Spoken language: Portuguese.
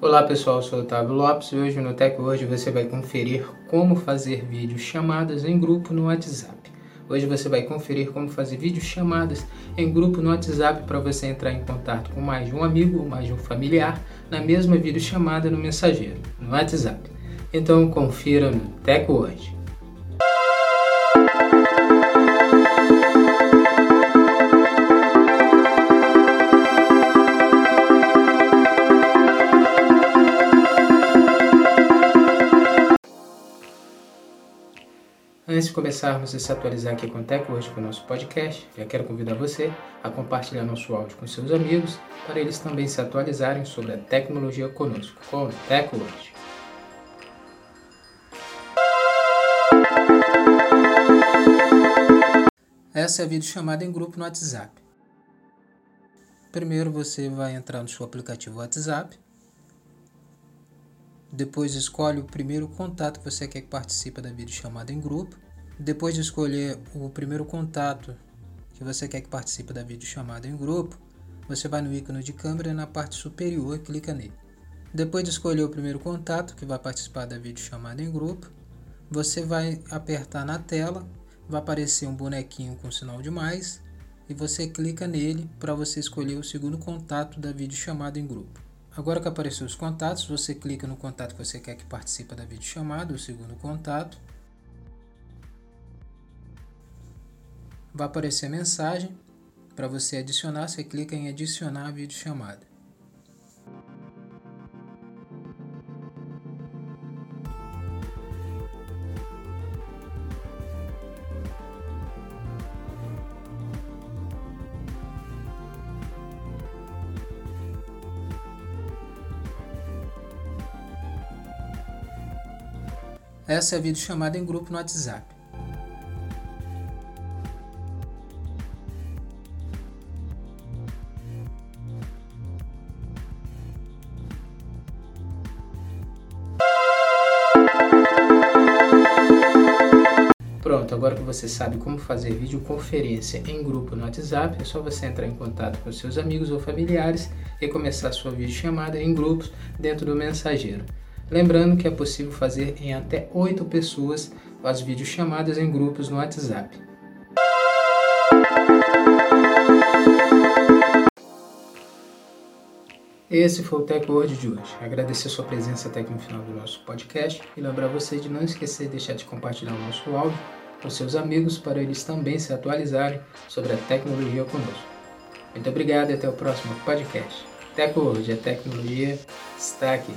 Olá pessoal, eu sou Otávio Lopes e hoje no Tech Hoje você vai conferir como fazer vídeos chamadas em grupo no WhatsApp. Hoje você vai conferir como fazer vídeos chamadas em grupo no WhatsApp para você entrar em contato com mais de um amigo ou mais de um familiar na mesma videochamada no mensageiro, no WhatsApp. Então confira no Tech Hoje. Antes de começarmos a se atualizar aqui com o Tech hoje com o nosso podcast, já quero convidar você a compartilhar nosso áudio com seus amigos para eles também se atualizarem sobre a tecnologia conosco, com o Tech hoje. Essa é a videochamada em grupo no WhatsApp. Primeiro você vai entrar no seu aplicativo WhatsApp. Depois escolhe o primeiro contato que você quer que participe da videochamada em grupo. Depois de escolher o primeiro contato que você quer que participe da videochamada em grupo, você vai no ícone de câmera na parte superior e clica nele. Depois de escolher o primeiro contato que vai participar da videochamada em grupo, você vai apertar na tela, vai aparecer um bonequinho com sinal de mais e você clica nele para você escolher o segundo contato da videochamada em grupo. Agora que apareceu os contatos, você clica no contato que você quer que participe da videochamada, o segundo contato, vai aparecer a mensagem. Para você adicionar, você clica em adicionar a videochamada. Essa é a videochamada em grupo no WhatsApp. Pronto, agora que você sabe como fazer videoconferência em grupo no WhatsApp, é só você entrar em contato com seus amigos ou familiares e começar sua videochamada em grupos dentro do mensageiro. Lembrando que é possível fazer em até 8 pessoas as videochamadas em grupos no WhatsApp. Esse foi o Tech Word de hoje. Agradecer sua presença até aqui no final do nosso podcast e lembrar você de não esquecer de deixar de compartilhar o nosso áudio com seus amigos para eles também se atualizarem sobre a tecnologia conosco. Muito obrigado e até o próximo podcast. Tech Word, a tecnologia está aqui.